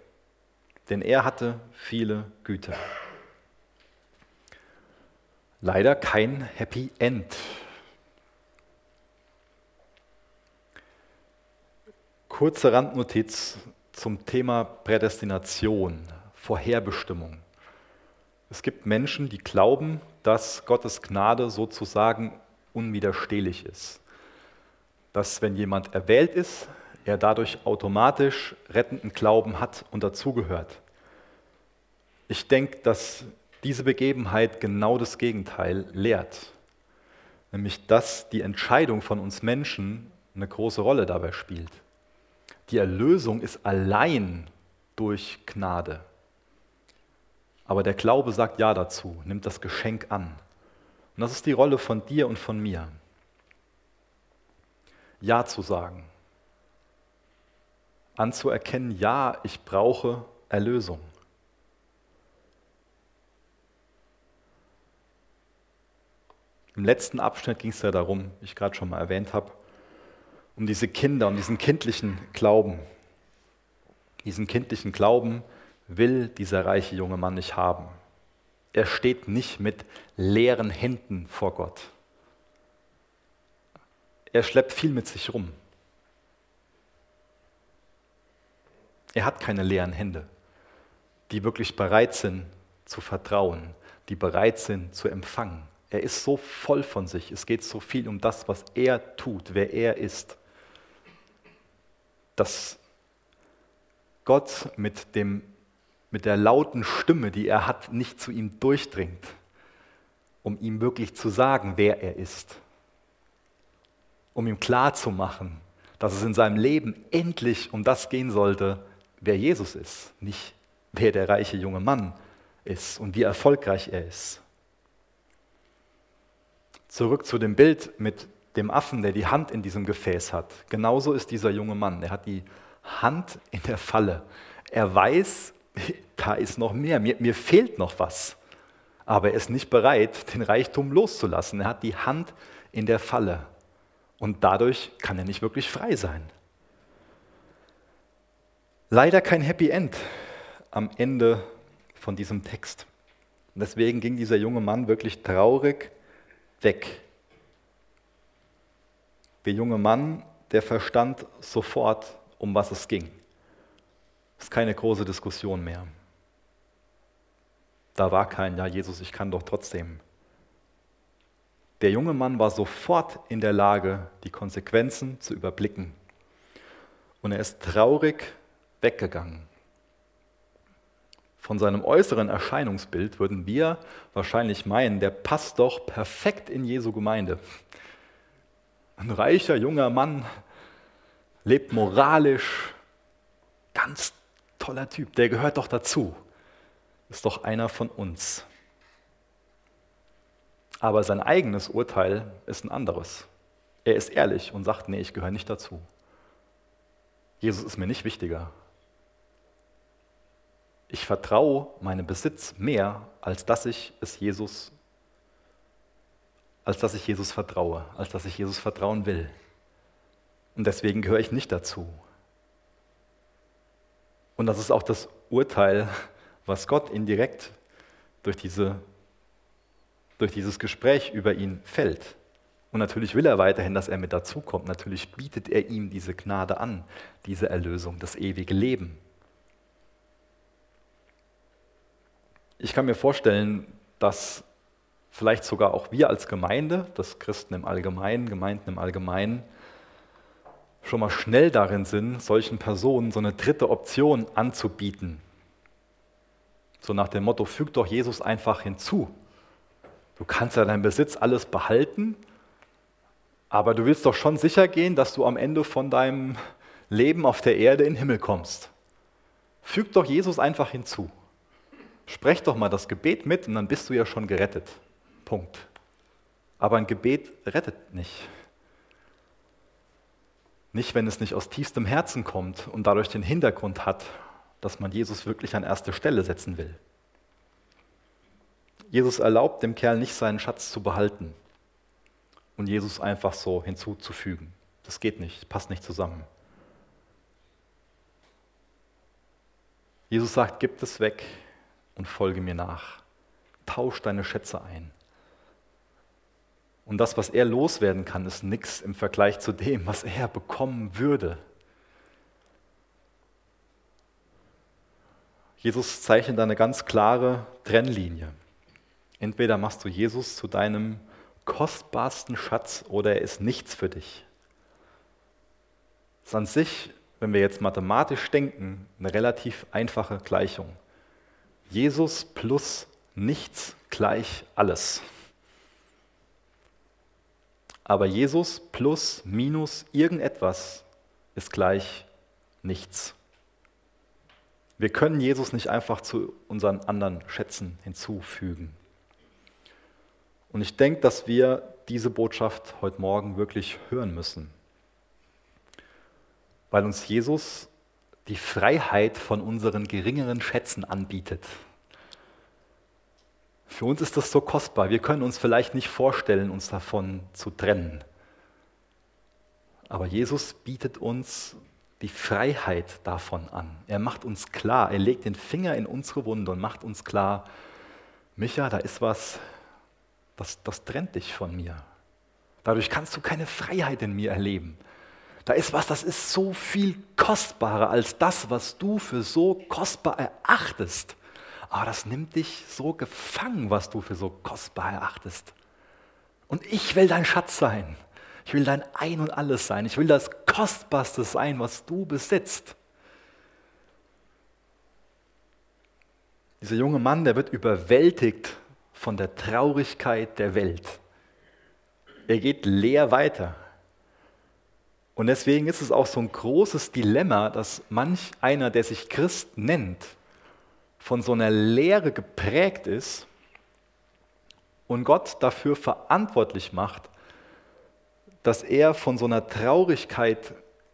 denn er hatte viele Güter leider kein Happy End. Kurze Randnotiz zum Thema Prädestination, Vorherbestimmung. Es gibt Menschen, die glauben, dass Gottes Gnade sozusagen unwiderstehlich ist. Dass wenn jemand erwählt ist, er dadurch automatisch rettenden Glauben hat und dazugehört. Ich denke, dass diese Begebenheit genau das Gegenteil lehrt. Nämlich, dass die Entscheidung von uns Menschen eine große Rolle dabei spielt. Die Erlösung ist allein durch Gnade. Aber der Glaube sagt Ja dazu, nimmt das Geschenk an. Und das ist die Rolle von dir und von mir. Ja zu sagen. Anzuerkennen, ja, ich brauche Erlösung. Im letzten Abschnitt ging es ja darum, wie ich gerade schon mal erwähnt habe, um diese Kinder, um diesen kindlichen Glauben. Diesen kindlichen Glauben will dieser reiche junge Mann nicht haben. Er steht nicht mit leeren Händen vor Gott. Er schleppt viel mit sich rum. Er hat keine leeren Hände, die wirklich bereit sind zu vertrauen, die bereit sind zu empfangen. Er ist so voll von sich. Es geht so viel um das, was er tut, wer er ist. Dass Gott mit, dem, mit der lauten Stimme, die er hat, nicht zu ihm durchdringt, um ihm wirklich zu sagen, wer er ist. Um ihm klarzumachen, dass es in seinem Leben endlich um das gehen sollte, wer Jesus ist, nicht wer der reiche junge Mann ist und wie erfolgreich er ist. Zurück zu dem Bild mit dem Affen, der die Hand in diesem Gefäß hat. Genauso ist dieser junge Mann. Er hat die Hand in der Falle. Er weiß, da ist noch mehr, mir, mir fehlt noch was. Aber er ist nicht bereit, den Reichtum loszulassen. Er hat die Hand in der Falle. Und dadurch kann er nicht wirklich frei sein. Leider kein Happy End am Ende von diesem Text. Deswegen ging dieser junge Mann wirklich traurig weg. Der junge Mann, der verstand sofort, um was es ging. Es ist keine große Diskussion mehr. Da war kein, ja Jesus, ich kann doch trotzdem. Der junge Mann war sofort in der Lage, die Konsequenzen zu überblicken. Und er ist traurig weggegangen. Von seinem äußeren Erscheinungsbild würden wir wahrscheinlich meinen, der passt doch perfekt in Jesu Gemeinde. Ein reicher junger Mann, lebt moralisch, ganz toller Typ, der gehört doch dazu, ist doch einer von uns. Aber sein eigenes Urteil ist ein anderes. Er ist ehrlich und sagt, nee, ich gehöre nicht dazu. Jesus ist mir nicht wichtiger ich vertraue meinem Besitz mehr, als dass ich es Jesus, als dass ich Jesus vertraue, als dass ich Jesus vertrauen will. Und deswegen gehöre ich nicht dazu. Und das ist auch das Urteil, was Gott indirekt durch, diese, durch dieses Gespräch über ihn fällt. Und natürlich will er weiterhin, dass er mit dazukommt. Natürlich bietet er ihm diese Gnade an, diese Erlösung, das ewige Leben. Ich kann mir vorstellen, dass vielleicht sogar auch wir als Gemeinde, das Christen im Allgemeinen, Gemeinden im Allgemeinen, schon mal schnell darin sind, solchen Personen so eine dritte Option anzubieten. So nach dem Motto, füg doch Jesus einfach hinzu. Du kannst ja deinen Besitz alles behalten, aber du willst doch schon sicher gehen, dass du am Ende von deinem Leben auf der Erde in den Himmel kommst. Füg doch Jesus einfach hinzu. Sprech doch mal das Gebet mit und dann bist du ja schon gerettet. Punkt. Aber ein Gebet rettet nicht. Nicht, wenn es nicht aus tiefstem Herzen kommt und dadurch den Hintergrund hat, dass man Jesus wirklich an erste Stelle setzen will. Jesus erlaubt dem Kerl nicht seinen Schatz zu behalten und Jesus einfach so hinzuzufügen. Das geht nicht, passt nicht zusammen. Jesus sagt, gib es weg, und folge mir nach. Tausch deine Schätze ein. Und das, was er loswerden kann, ist nichts im Vergleich zu dem, was er bekommen würde. Jesus zeichnet eine ganz klare Trennlinie. Entweder machst du Jesus zu deinem kostbarsten Schatz oder er ist nichts für dich. Das ist an sich, wenn wir jetzt mathematisch denken, eine relativ einfache Gleichung. Jesus plus nichts gleich alles. Aber Jesus plus minus irgendetwas ist gleich nichts. Wir können Jesus nicht einfach zu unseren anderen Schätzen hinzufügen. Und ich denke, dass wir diese Botschaft heute Morgen wirklich hören müssen. weil uns Jesus die Freiheit von unseren geringeren Schätzen anbietet. Für uns ist das so kostbar. Wir können uns vielleicht nicht vorstellen, uns davon zu trennen. Aber Jesus bietet uns die Freiheit davon an. Er macht uns klar, er legt den Finger in unsere Wunde und macht uns klar, Micha, da ist was, das, das trennt dich von mir. Dadurch kannst du keine Freiheit in mir erleben. Da ist was, das ist so viel kostbarer als das, was du für so kostbar erachtest. Aber das nimmt dich so gefangen, was du für so kostbar erachtest. Und ich will dein Schatz sein. Ich will dein Ein und alles sein. Ich will das Kostbarste sein, was du besitzt. Dieser junge Mann, der wird überwältigt von der Traurigkeit der Welt. Er geht leer weiter. Und deswegen ist es auch so ein großes Dilemma, dass manch einer, der sich Christ nennt, von so einer Lehre geprägt ist und Gott dafür verantwortlich macht, dass er von so einer Traurigkeit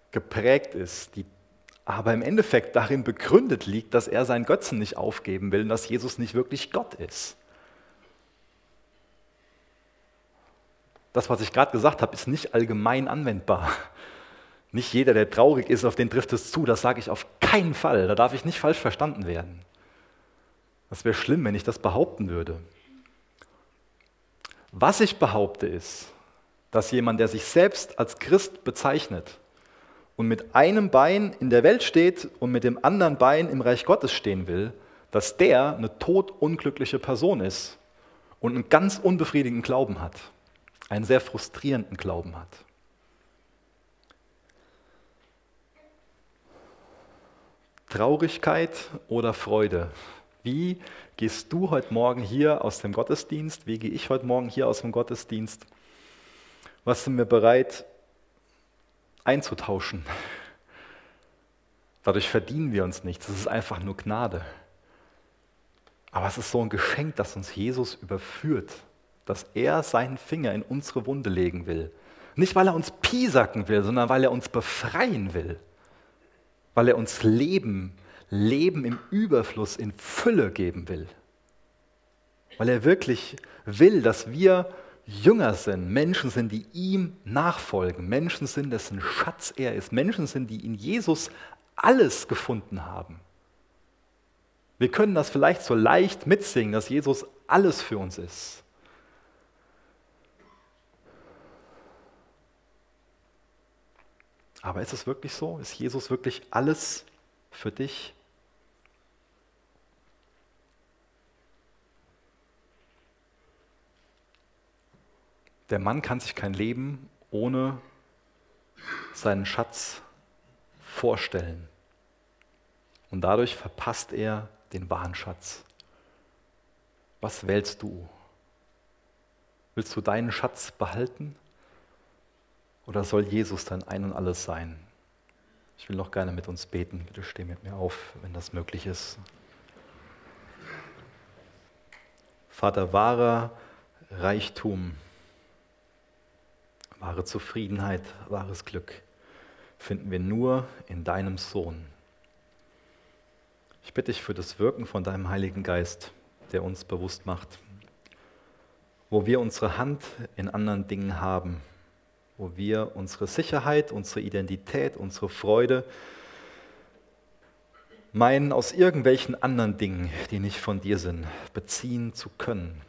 geprägt ist, die aber im Endeffekt darin begründet liegt, dass er seinen Götzen nicht aufgeben will und dass Jesus nicht wirklich Gott ist. Das, was ich gerade gesagt habe, ist nicht allgemein anwendbar. Nicht jeder, der traurig ist, auf den trifft es zu. Das sage ich auf keinen Fall. Da darf ich nicht falsch verstanden werden. Das wäre schlimm, wenn ich das behaupten würde. Was ich behaupte ist, dass jemand, der sich selbst als Christ bezeichnet und mit einem Bein in der Welt steht und mit dem anderen Bein im Reich Gottes stehen will, dass der eine todunglückliche Person ist und einen ganz unbefriedigenden Glauben hat, einen sehr frustrierenden Glauben hat. Traurigkeit oder Freude? Wie gehst du heute Morgen hier aus dem Gottesdienst? Wie gehe ich heute Morgen hier aus dem Gottesdienst? Was sind wir bereit einzutauschen? Dadurch verdienen wir uns nichts. Es ist einfach nur Gnade. Aber es ist so ein Geschenk, das uns Jesus überführt, dass er seinen Finger in unsere Wunde legen will. Nicht, weil er uns piesacken will, sondern weil er uns befreien will weil er uns Leben, Leben im Überfluss, in Fülle geben will. Weil er wirklich will, dass wir Jünger sind, Menschen sind, die ihm nachfolgen, Menschen sind, dessen Schatz er ist, Menschen sind, die in Jesus alles gefunden haben. Wir können das vielleicht so leicht mitsingen, dass Jesus alles für uns ist. Aber ist es wirklich so? Ist Jesus wirklich alles für dich? Der Mann kann sich kein Leben ohne seinen Schatz vorstellen. Und dadurch verpasst er den wahren Schatz. Was wählst du? Willst du deinen Schatz behalten? Oder soll Jesus dann ein und alles sein? Ich will noch gerne mit uns beten. Bitte steh mit mir auf, wenn das möglich ist. Vater, wahrer Reichtum, wahre Zufriedenheit, wahres Glück finden wir nur in deinem Sohn. Ich bitte dich für das Wirken von deinem Heiligen Geist, der uns bewusst macht, wo wir unsere Hand in anderen Dingen haben, wo wir unsere Sicherheit, unsere Identität, unsere Freude meinen, aus irgendwelchen anderen Dingen, die nicht von dir sind, beziehen zu können.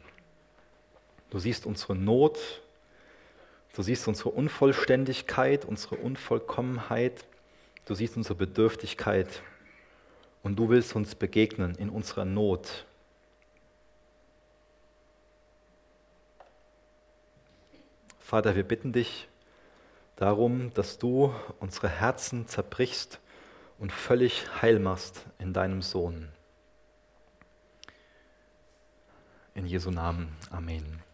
Du siehst unsere Not, du siehst unsere Unvollständigkeit, unsere Unvollkommenheit, du siehst unsere Bedürftigkeit und du willst uns begegnen in unserer Not. Vater, wir bitten dich, darum, dass du unsere Herzen zerbrichst und völlig heil machst in deinem Sohn. In Jesu Namen. Amen.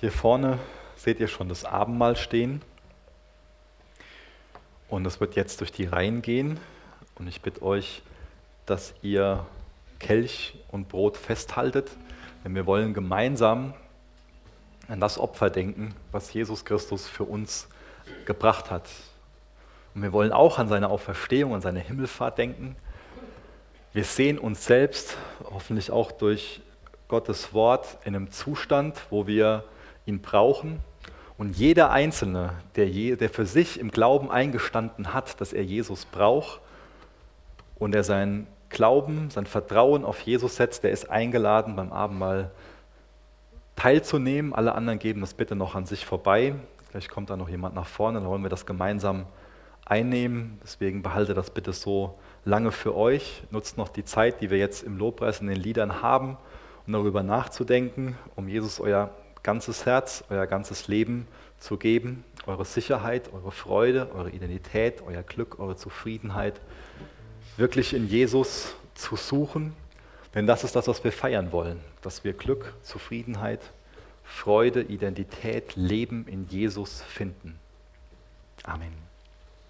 Hier vorne seht ihr schon das Abendmahl stehen. Und es wird jetzt durch die Reihen gehen. Und ich bitte euch, dass ihr Kelch und Brot festhaltet, denn wir wollen gemeinsam an das Opfer denken, was Jesus Christus für uns gebracht hat. Und wir wollen auch an seine Auferstehung, an seine Himmelfahrt denken. Wir sehen uns selbst, hoffentlich auch durch Gottes Wort, in einem Zustand, wo wir ihn brauchen. Und jeder Einzelne, der, je, der für sich im Glauben eingestanden hat, dass er Jesus braucht und er sein Glauben, sein Vertrauen auf Jesus setzt, der ist eingeladen, beim Abendmahl teilzunehmen. Alle anderen geben das bitte noch an sich vorbei. Vielleicht kommt da noch jemand nach vorne, dann wollen wir das gemeinsam einnehmen. Deswegen behalte das bitte so lange für euch. Nutzt noch die Zeit, die wir jetzt im Lobpreis in den Liedern haben, um darüber nachzudenken, um Jesus euer ganzes Herz, euer ganzes Leben zu geben, eure Sicherheit, eure Freude, eure Identität, euer Glück, eure Zufriedenheit wirklich in Jesus zu suchen. Denn das ist das, was wir feiern wollen, dass wir Glück, Zufriedenheit, Freude, Identität, Leben in Jesus finden. Amen.